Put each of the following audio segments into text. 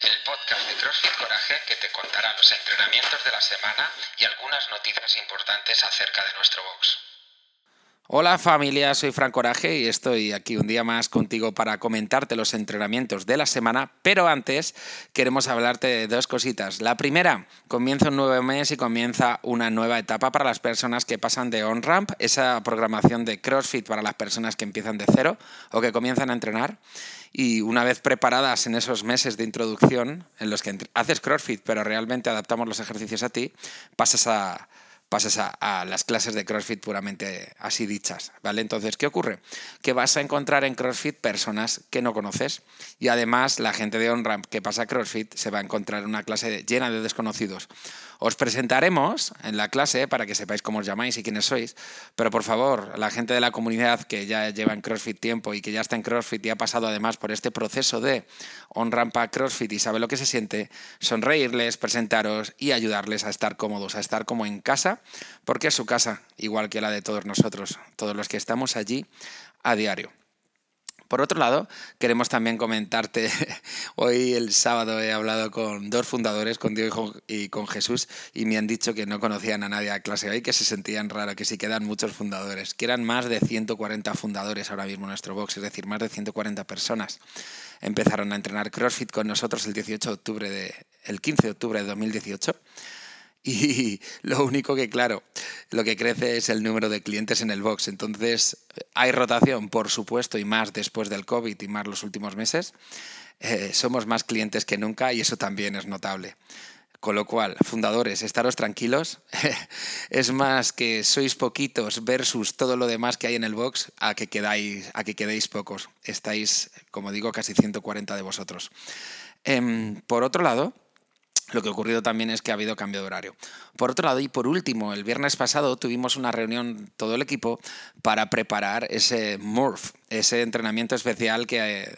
El podcast de CrossFit Coraje que te contará los entrenamientos de la semana y algunas noticias importantes acerca de nuestro box. Hola familia, soy Fran Coraje y estoy aquí un día más contigo para comentarte los entrenamientos de la semana, pero antes queremos hablarte de dos cositas. La primera, comienza un nuevo mes y comienza una nueva etapa para las personas que pasan de on-ramp, esa programación de CrossFit para las personas que empiezan de cero o que comienzan a entrenar. Y una vez preparadas en esos meses de introducción en los que haces CrossFit, pero realmente adaptamos los ejercicios a ti, pasas a pasas a, las clases de CrossFit puramente así dichas, ¿vale? Entonces, ¿qué ocurre? Que vas a encontrar en CrossFit personas que no conoces y además la gente de OnRamp que pasa a CrossFit se va a encontrar en una clase llena de desconocidos. Os presentaremos en la clase para que sepáis cómo os llamáis y quiénes sois, pero por favor, la gente de la comunidad que ya lleva en CrossFit tiempo y que ya está en CrossFit y ha pasado además por este proceso de on-ramp a CrossFit y sabe lo que se siente, sonreírles, presentaros y ayudarles a estar cómodos, a estar como en casa, porque es su casa, igual que la de todos nosotros, todos los que estamos allí a diario. Por otro lado, queremos también comentarte, hoy el sábado he hablado con dos fundadores, con Diego y con Jesús, y me han dicho que no conocían a nadie a clase hoy, que se sentían raro, que si quedan muchos fundadores, que eran más de 140 fundadores ahora mismo en nuestro box, es decir, más de 140 personas. Empezaron a entrenar CrossFit con nosotros el 18 de octubre de, el 15 de octubre de 2018 y lo único que, claro, lo que crece es el número de clientes en el box. Entonces, hay rotación, por supuesto, y más después del COVID y más los últimos meses. Eh, somos más clientes que nunca y eso también es notable. Con lo cual, fundadores, estaros tranquilos. es más que sois poquitos versus todo lo demás que hay en el box a que, quedáis, a que quedéis pocos. Estáis, como digo, casi 140 de vosotros. Em, por otro lado, lo que ha ocurrido también es que ha habido cambio de horario. Por otro lado, y por último, el viernes pasado tuvimos una reunión todo el equipo para preparar ese MURF, ese entrenamiento especial que,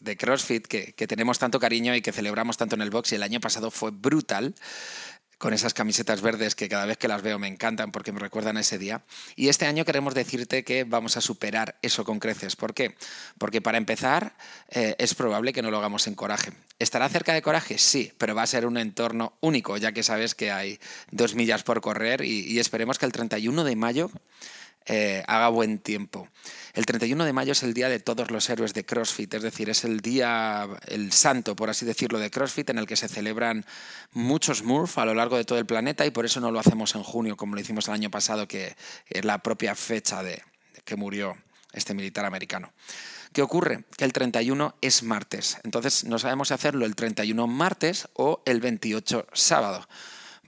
de CrossFit que, que, tenemos tanto cariño y que celebramos tanto en el box y el año pasado fue brutal con esas camisetas verdes que cada vez que las veo me encantan porque me recuerdan ese día. Y este año queremos decirte que vamos a superar eso con creces. ¿Por qué? Porque para empezar eh, es probable que no lo hagamos en coraje. ¿Estará cerca de coraje? Sí, pero va a ser un entorno único, ya que sabes que hay dos millas por correr y esperemos que el 31 de mayo eh, haga buen tiempo. El 31 de mayo es el día de todos los héroes de CrossFit, es decir, es el día, el santo, por así decirlo, de CrossFit en el que se celebran muchos MURF a lo largo de todo el planeta y por eso no lo hacemos en junio como lo hicimos el año pasado, que es la propia fecha de, que murió este militar americano. ¿Qué ocurre? Que el 31 es martes, entonces no sabemos si hacerlo el 31 martes o el 28 sábado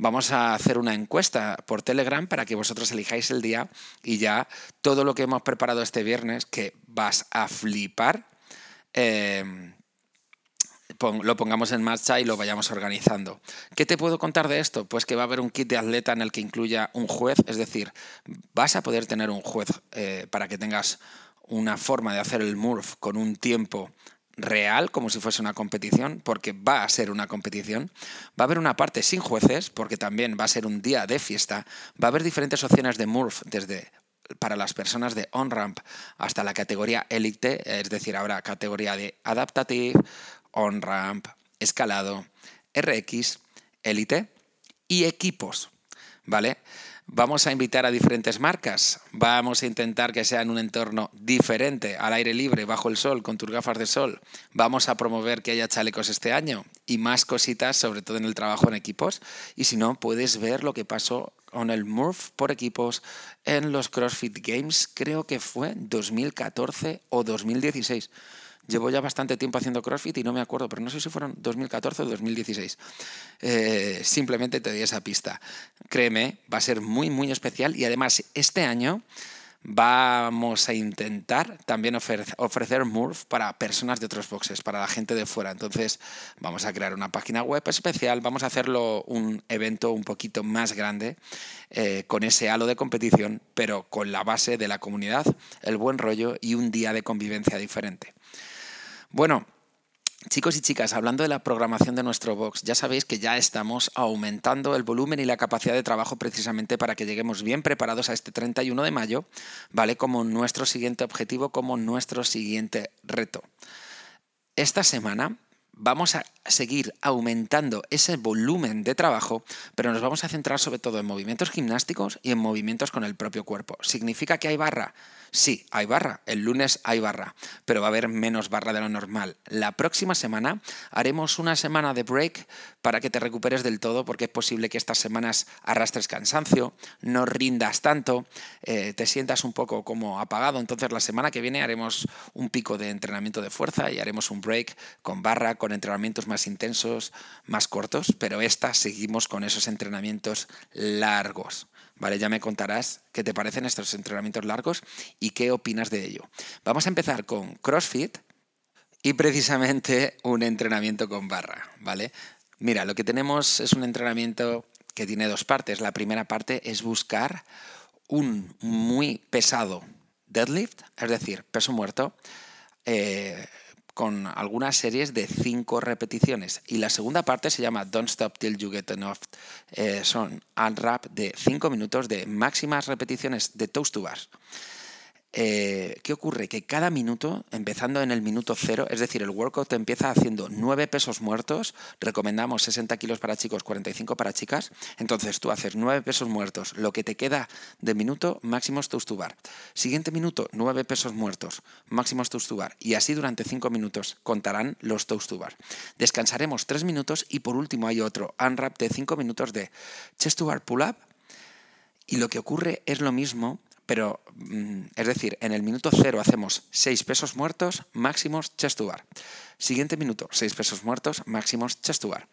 vamos a hacer una encuesta por Telegram para que vosotros elijáis el día y ya todo lo que hemos preparado este viernes, que vas a flipar, eh, lo pongamos en marcha y lo vayamos organizando. ¿Qué te puedo contar de esto? Pues que va a haber un kit de atleta en el que incluya un juez, es decir, vas a poder tener un juez eh, para que tengas una forma de hacer el MURF con un tiempo real, como si fuese una competición, porque va a ser una competición. Va a haber una parte sin jueces, porque también va a ser un día de fiesta. Va a haber diferentes opciones de MURF, desde para las personas de on-ramp hasta la categoría élite, es decir, habrá categoría de adaptative, on-ramp, escalado, RX, élite y equipos, ¿vale? Vamos a invitar a diferentes marcas, vamos a intentar que sea en un entorno diferente, al aire libre, bajo el sol, con tus gafas de sol. Vamos a promover que haya chalecos este año y más cositas, sobre todo en el trabajo en equipos. Y si no, puedes ver lo que pasó con el Murph por equipos en los CrossFit Games, creo que fue 2014 o 2016. Llevo ya bastante tiempo haciendo CrossFit y no me acuerdo, pero no sé si fueron 2014 o 2016. Eh, simplemente te doy esa pista. Créeme, va a ser muy, muy especial y además este año vamos a intentar también ofrecer MURF para personas de otros boxes, para la gente de fuera. Entonces vamos a crear una página web especial, vamos a hacerlo un evento un poquito más grande eh, con ese halo de competición, pero con la base de la comunidad, el buen rollo y un día de convivencia diferente. Bueno, Chicos y chicas, hablando de la programación de nuestro box, ya sabéis que ya estamos aumentando el volumen y la capacidad de trabajo precisamente para que lleguemos bien preparados a este 31 de mayo, ¿vale? Como nuestro siguiente objetivo, como nuestro siguiente reto. esta semana vamos a seguir aumentando ese volumen de trabajo, pero nos vamos a centrar sobre todo en movimientos gimnásticos y en movimientos con el propio cuerpo. ¿Significa que hay barra? Sí, hay barra. El lunes hay barra, pero va a haber menos barra de lo normal. La próxima semana haremos una semana de break para que te recuperes del todo, porque es posible que estas semanas arrastres cansancio, no rindas tanto, eh, te sientas un poco como apagado. Entonces la semana que viene haremos un pico de entrenamiento de fuerza y haremos un break con barra, con entrenamientos más intensos, más cortos, pero esta seguimos con esos entrenamientos largos. ¿Vale? Ya me contarás qué te parecen estos entrenamientos largos y qué opinas de ello. Vamos a empezar con CrossFit y precisamente un entrenamiento con barra, ¿vale? Mira, lo que tenemos es un entrenamiento que tiene dos partes. La primera parte es buscar un muy pesado deadlift, es decir, peso muerto, eh, con algunas series de 5 repeticiones. Y la segunda parte se llama Don't Stop Till You Get Enough. Eh, son unwrap de 5 minutos de máximas repeticiones de toast to bars. Eh, ¿qué ocurre? Que cada minuto, empezando en el minuto cero, es decir, el workout empieza haciendo nueve pesos muertos, recomendamos 60 kilos para chicos, 45 para chicas, entonces tú haces nueve pesos muertos, lo que te queda de minuto, máximos toast to bar. Siguiente minuto, nueve pesos muertos, máximos toast to bar, y así durante cinco minutos contarán los toast to bar. Descansaremos tres minutos y por último hay otro unwrap de cinco minutos de chest to bar pull up, y lo que ocurre es lo mismo pero mm, es decir, en el minuto cero hacemos 6 pesos muertos máximos chest to bar. Siguiente minuto, 6 pesos muertos máximos chest to bar.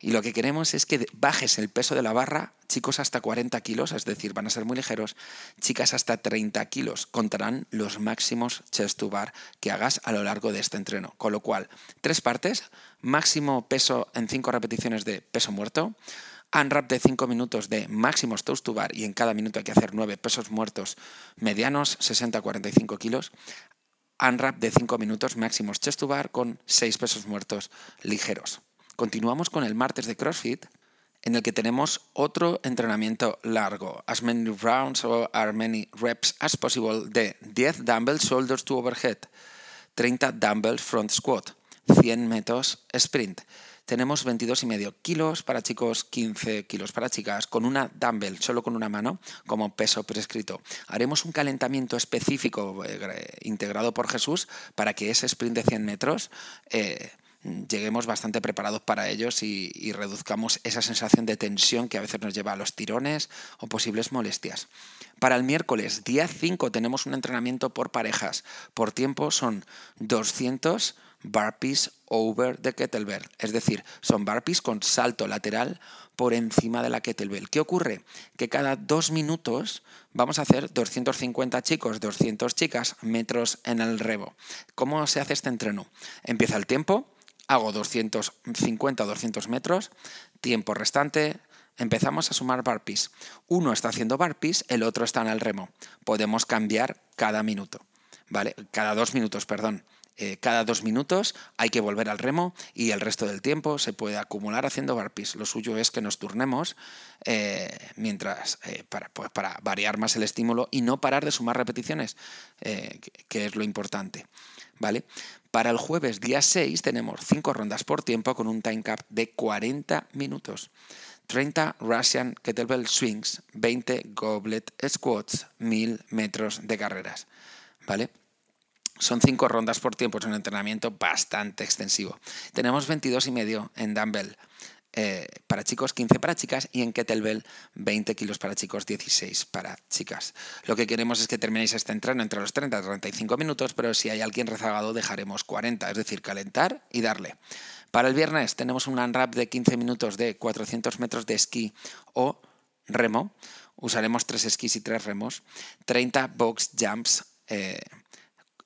Y lo que queremos es que bajes el peso de la barra, chicos hasta 40 kilos, es decir, van a ser muy ligeros, chicas hasta 30 kilos, contarán los máximos chest to bar que hagas a lo largo de este entreno. Con lo cual, tres partes, máximo peso en 5 repeticiones de peso muerto, unwrap de 5 minutos de máximos toast to bar y en cada minuto hay que hacer 9 pesos muertos medianos, 60-45 kilos. Unwrap de 5 minutos máximos chest to bar con 6 pesos muertos ligeros. Continuamos con el martes de CrossFit en el que tenemos otro entrenamiento largo, as many rounds or as many reps as possible de 10 dumbbells shoulders to overhead, 30 dumbbells front squat, 100 metros sprint tenemos 22,5 kilos para chicos, 15 kilos para chicas, con una dumbbell, solo con una mano, como peso prescrito. Haremos un calentamiento específico eh, integrado por Jesús para que ese sprint de 100 metros... Eh, lleguemos bastante preparados para ellos y, y, reduzcamos esa sensación de tensión que a veces nos lleva a los tirones o posibles molestias. Para el miércoles, día 5, tenemos un entrenamiento por parejas. Por tiempo son 200 burpees over the kettlebell, es decir, son burpees con salto lateral por encima de la kettlebell. ¿Qué ocurre? Que cada dos minutos vamos a hacer 250 chicos, 200 chicas, metros en el rebo. ¿Cómo se hace este entreno? Empieza el tiempo, hago 250 o 200 metros, tiempo restante, empezamos a sumar burpees. Uno está haciendo burpees, el otro está en el remo. Podemos cambiar cada minuto, ¿vale? Cada dos minutos, perdón. Eh, cada dos minutos hay que volver al remo y el resto del tiempo se puede acumular haciendo burpees. Lo suyo es que nos turnemos eh, mientras eh, para, pues, para, variar más el estímulo y no parar de sumar repeticiones, que es lo importante. ¿Vale? Para el jueves día 6 tenemos 5 rondas por tiempo con un time cap de 40 minutos. 30 Russian Kettlebell Swings, 20 Goblet Squats, 1000 metros de carreras. ¿Vale? Son cinco rondas por tiempo, es un entrenamiento bastante extensivo. Tenemos 22 y medio en dumbbell eh, para chicos, 15 para chicas y en kettlebell 20 kilos para chicos, 16 para chicas. Lo que queremos es que terminéis este entreno entre los 30 y 35 minutos, pero si hay alguien rezagado dejaremos 40, es decir, calentar y darle. Para el viernes tenemos un unwrap de 15 minutos de 400 metros de esquí o remo. Usaremos tres esquís y tres remos. 30 box jumps. Eh,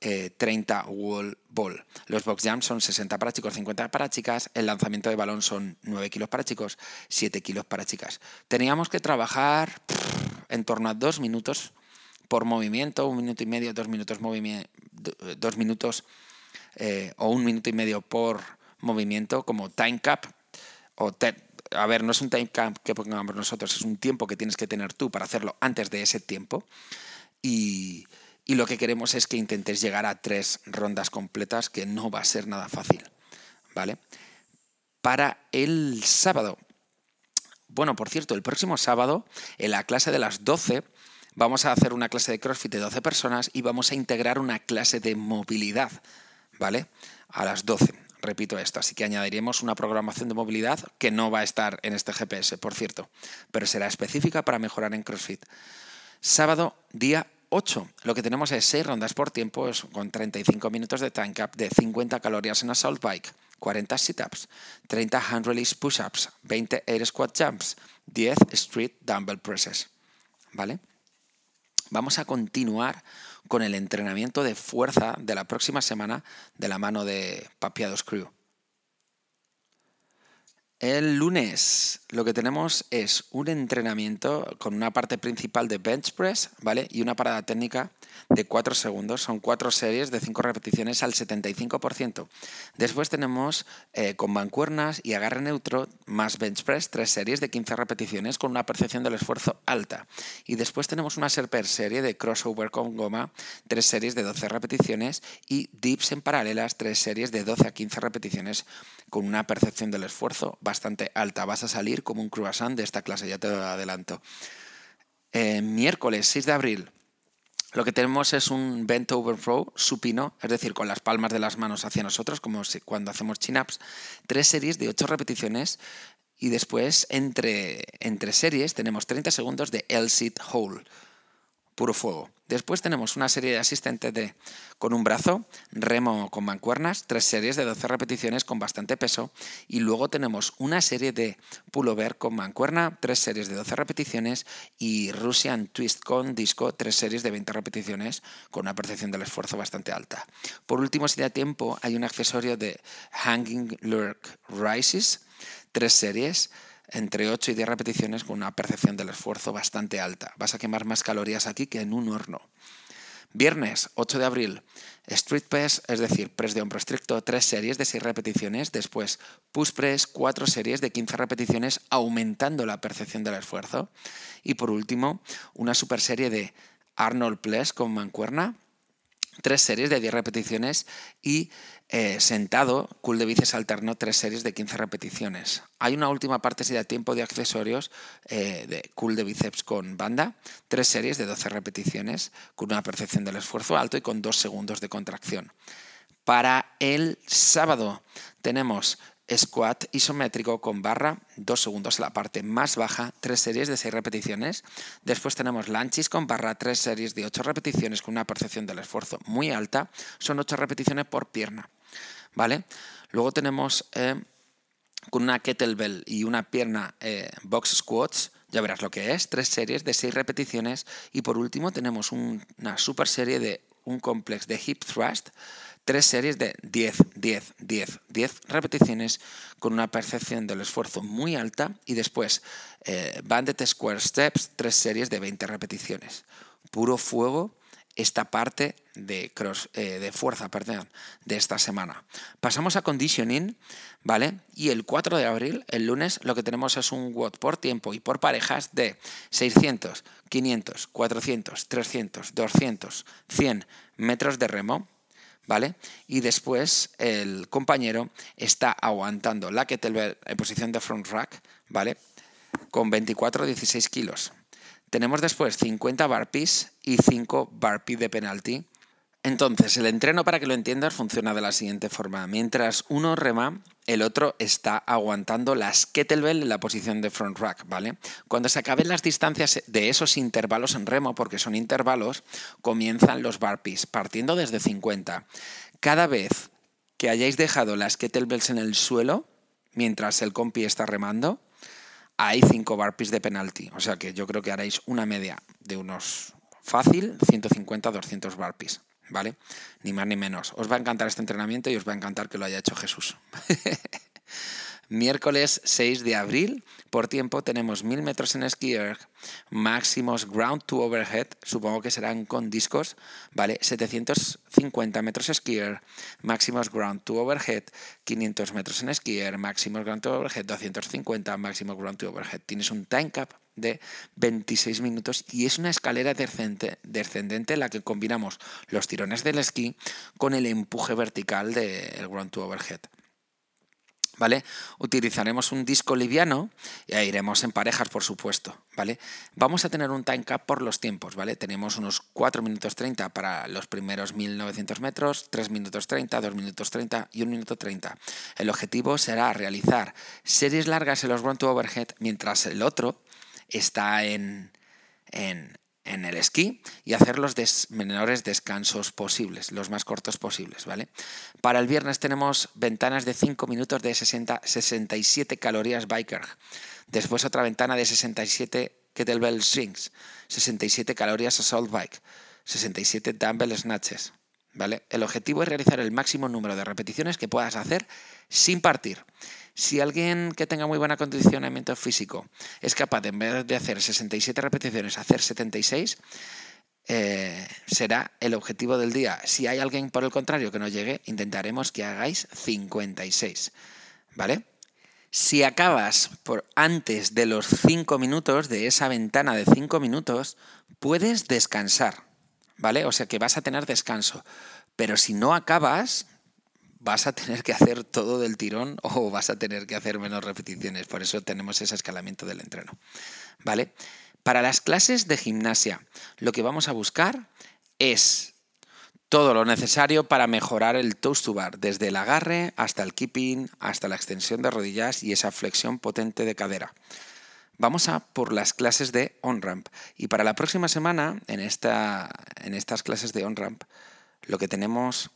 30 eh, wall ball. Los box jumps son 60 para chicos, 50 para chicas. El lanzamiento de balón son 9 kilos para chicos, 7 kilos para chicas. Teníamos que trabajar en torno a 2 minutos por movimiento, un minuto y medio, dos minutos, dos minutos eh, o un minuto y medio por movimiento como time cap. O a ver, no es un time cap que pongamos nosotros, es un tiempo que tienes que tener tú para hacerlo antes de ese tiempo. Y, y lo que queremos es que intentes llegar a tres rondas completas, que no va a ser nada fácil. ¿Vale? Para el sábado. Bueno, por cierto, el próximo sábado, en la clase de las 12, vamos a hacer una clase de CrossFit de 12 personas y vamos a integrar una clase de movilidad, ¿vale? A las 12. Repito esto, así que añadiremos una programación de movilidad que no va a estar en este GPS, por cierto, pero será específica para mejorar en CrossFit. Sábado, día 8. Lo que tenemos es 6 rondas por tiempo con 35 minutos de time cap de 50 calorías en assault bike, 40 sit-ups, 30 hand release push-ups, 20 air squat jumps, 10 street dumbbell presses. ¿Vale? Vamos a continuar con el entrenamiento de fuerza de la próxima semana de la mano de Papiados Crew. El lunes lo que tenemos es un entrenamiento con una parte principal de bench press, ¿vale? Y una parada técnica de 4 segundos. Son cuatro series de 5 repeticiones al 75%. Después tenemos eh, con mancuernas y agarre neutro más bench press, tres series de 15 repeticiones con una percepción del esfuerzo alta. Y después tenemos una serper serie de crossover con goma, tres series de 12 repeticiones y dips en paralelas, tres series de 12 a 15 repeticiones con una percepción del esfuerzo bastante alta. Vas a salir como un croissant de esta clase, ya te adelanto. Eh, miércoles 6 de abril, lo que tenemos es un bent over row supino, es decir, con las palmas de las manos hacia nosotros, como cuando hacemos chin-ups, tres series de ocho repeticiones y después entre, entre series tenemos 30 segundos de L-sit hole puro fuego. Después tenemos una serie de asistentes de, con un brazo, remo con mancuernas, tres series de 12 repeticiones con bastante peso y luego tenemos una serie de pullover con mancuerna, tres series de 12 repeticiones y Russian Twist con disco, tres series de 20 repeticiones con una percepción del esfuerzo bastante alta. Por último, si da tiempo, hay un accesorio de Hanging Lurk Rises, tres series entre 8 y 10 repeticiones con una percepción del esfuerzo bastante alta. Vas a quemar más calorías aquí que en un horno. Viernes 8 de abril, Street Press, es decir, press de hombro estricto, 3 series de 6 repeticiones. Después, Push Press, 4 series de 15 repeticiones, aumentando la percepción del esfuerzo. Y por último, una super serie de Arnold Press con mancuerna, tres series de 10 repeticiones y eh, sentado, cool de bíceps alterno, tres series de 15 repeticiones. Hay una última parte si da tiempo de accesorios eh, de cool de bíceps con banda, tres series de 12 repeticiones con una percepción del esfuerzo alto y con dos segundos de contracción. Para el sábado tenemos squat isométrico con barra, dos segundos en la parte más baja, tres series de seis repeticiones. Después tenemos lanchis con barra, tres series de ocho repeticiones con una percepción del esfuerzo muy alta. Son ocho repeticiones por pierna. ¿Vale? Luego tenemos eh, con una kettlebell y una pierna eh, box squats, ya verás lo que es, tres series de seis repeticiones. Y por último tenemos una super serie de un complex de hip thrust tres series de 10, 10, 10, 10 repeticiones con una percepción del esfuerzo muy alta y después eh, Banded Square Steps, tres series de 20 repeticiones. Puro fuego esta parte de, cross, eh, de fuerza perdón, de esta semana. Pasamos a conditioning, ¿vale? Y el 4 de abril, el lunes, lo que tenemos es un WOD por tiempo y por parejas de 600, 500, 400, 300, 200, 100 metros de remo ¿vale? Y después el compañero está aguantando la kettlebell en posición de front rack, ¿vale? Con 24-16 kilos. Tenemos después 50 barpees y 5 barpees de penalty entonces, el entreno, para que lo entiendas, funciona de la siguiente forma. Mientras uno rema, el otro está aguantando las kettlebell en la posición de front rack, ¿vale? Cuando se acaben las distancias de esos intervalos en remo, porque son intervalos, comienzan los burpees, partiendo desde 50. Cada vez que hayáis dejado las kettlebells en el suelo, mientras el compi está remando, hay 5 burpees de penalty. O sea que yo creo que haréis una media de unos fácil 150-200 burpees. ¿vale? Ni más ni menos. Os va a encantar este entrenamiento y os va a encantar que lo haya hecho Jesús. Miércoles 6 de abril, por tiempo tenemos 1000 metros en ski máximos ground to overhead, supongo que serán con discos, ¿vale? 750 metros ski máximos ground to overhead, 500 metros en ski máximos ground to overhead, 250 máximos ground to overhead. Tienes un time cap de 26 minutos y es una escalera descendente en la que combinamos los tirones del esquí con el empuje vertical del ground to overhead. ¿Vale? Utilizaremos un disco liviano y iremos en parejas, por supuesto, ¿vale? Vamos a tener un time cap por los tiempos, ¿vale? Tenemos unos 4 minutos 30 para los primeros 1900 metros, 3 minutos 30, 2 minutos 30 y 1 minuto 30. El objetivo será realizar series largas en los run to overhead mientras el otro está en, en, en el esquí y hacer los menores descansos posibles, los más cortos posibles, ¿vale? Para el viernes tenemos ventanas de 5 minutos de 60, 67 calorías biker. Después otra ventana de 67 kettlebell swings, 67 calorías assault bike, 67 dumbbell snatches, ¿vale? El objetivo es realizar el máximo número de repeticiones que puedas hacer sin partir. Si alguien que tenga muy buen acondicionamiento físico es capaz, de, en vez de hacer 67 repeticiones, hacer 76, eh, será el objetivo del día. Si hay alguien, por el contrario, que no llegue, intentaremos que hagáis 56. ¿Vale? Si acabas por antes de los 5 minutos, de esa ventana de 5 minutos, puedes descansar. ¿Vale? O sea que vas a tener descanso. Pero si no acabas, vas a tener que hacer todo del tirón o vas a tener que hacer menos repeticiones. Por eso tenemos ese escalamiento del entreno. ¿Vale? Para las clases de gimnasia, lo que vamos a buscar es todo lo necesario para mejorar el toast to bar, desde el agarre hasta el keeping, hasta la extensión de rodillas y esa flexión potente de cadera. Vamos a por las clases de on-ramp. Y para la próxima semana, en, esta, en estas clases de on-ramp, lo que tenemos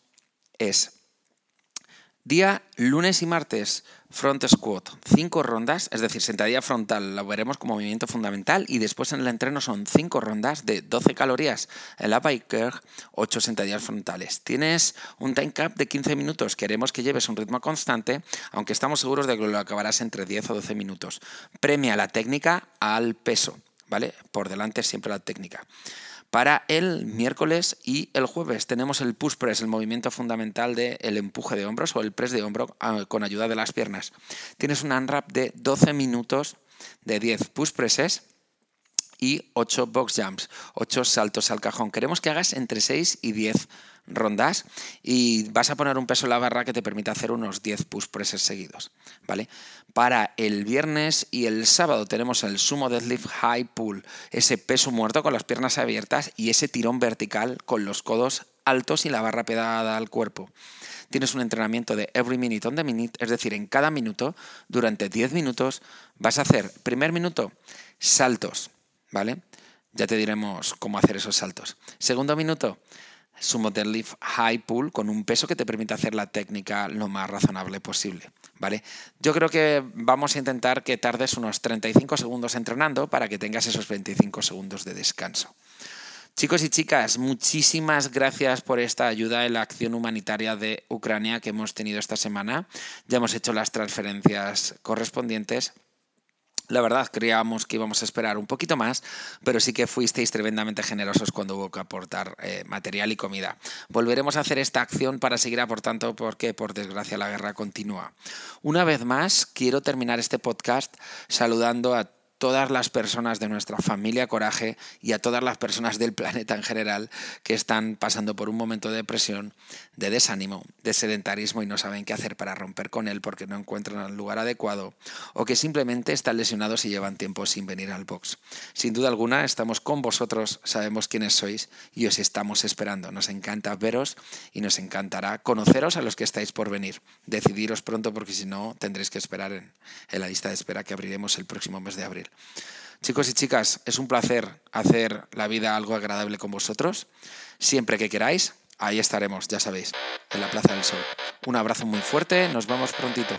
es Día lunes y martes, front squat, cinco rondas, es decir, sentadilla frontal, la veremos como movimiento fundamental y después en el entreno son cinco rondas de 12 calorías en la biker, 8 sentadillas frontales. Tienes un time cap de 15 minutos, queremos que lleves un ritmo constante, aunque estamos seguros de que lo acabarás entre 10 o 12 minutos. Premia la técnica al peso, ¿vale? Por delante siempre la técnica. Para el miércoles y el jueves tenemos el push press, el movimiento fundamental del empuje de hombros o el press de hombro ah, con ayuda de las piernas. Tienes un unwrap de 12 minutos de 10 push presses y 8 box jumps, 8 saltos al cajón. Queremos que hagas entre 6 y 10 rondas y vas a poner un peso en la barra que te permita hacer unos 10 push presses seguidos, ¿vale? Para el viernes y el sábado tenemos el sumo deadlift high pull, ese peso muerto con las piernas abiertas y ese tirón vertical con los codos altos y la barra pegada al cuerpo. Tienes un entrenamiento de every minute on the minute, es decir, en cada minuto, durante 10 minutos, vas a hacer, primer minuto, saltos, ¿vale? Ya te diremos cómo hacer esos saltos. Segundo minuto, sumo deadlift high pull con un peso que te permite hacer la técnica lo más razonable posible. ¿Vale? Yo creo que vamos a intentar que tardes unos 35 segundos entrenando para que tengas esos 25 segundos de descanso. Chicos y chicas, muchísimas gracias por esta ayuda en la acción humanitaria de Ucrania que hemos tenido esta semana. Ya hemos hecho las transferencias correspondientes la verdad, creíamos que íbamos a esperar un poquito más, pero sí que fuisteis tremendamente generosos cuando hubo que aportar eh, material y comida. Volveremos a hacer esta acción para seguir aportando porque, por desgracia, la guerra continúa. Una vez más, quiero terminar este podcast saludando a todas las personas de nuestra familia Coraje y a todas las personas del planeta en general que están pasando por un momento de depresión, de desánimo, de sedentarismo y no saben qué hacer para romper con él porque no encuentran el lugar adecuado o que simplemente están lesionados y llevan tiempo sin venir al box. Sin duda alguna, estamos con vosotros, sabemos quiénes sois y os estamos esperando. Nos encanta veros y nos encantará conoceros a los que estáis por venir. Decidiros pronto porque si no tendréis que esperar en, en la lista de espera que abriremos el próximo mes de abril. Chicos y chicas, es un placer hacer la vida algo agradable con vosotros. Siempre que queráis, ahí estaremos, ya sabéis, en la Plaza del Sol. Un abrazo muy fuerte, nos vemos prontito.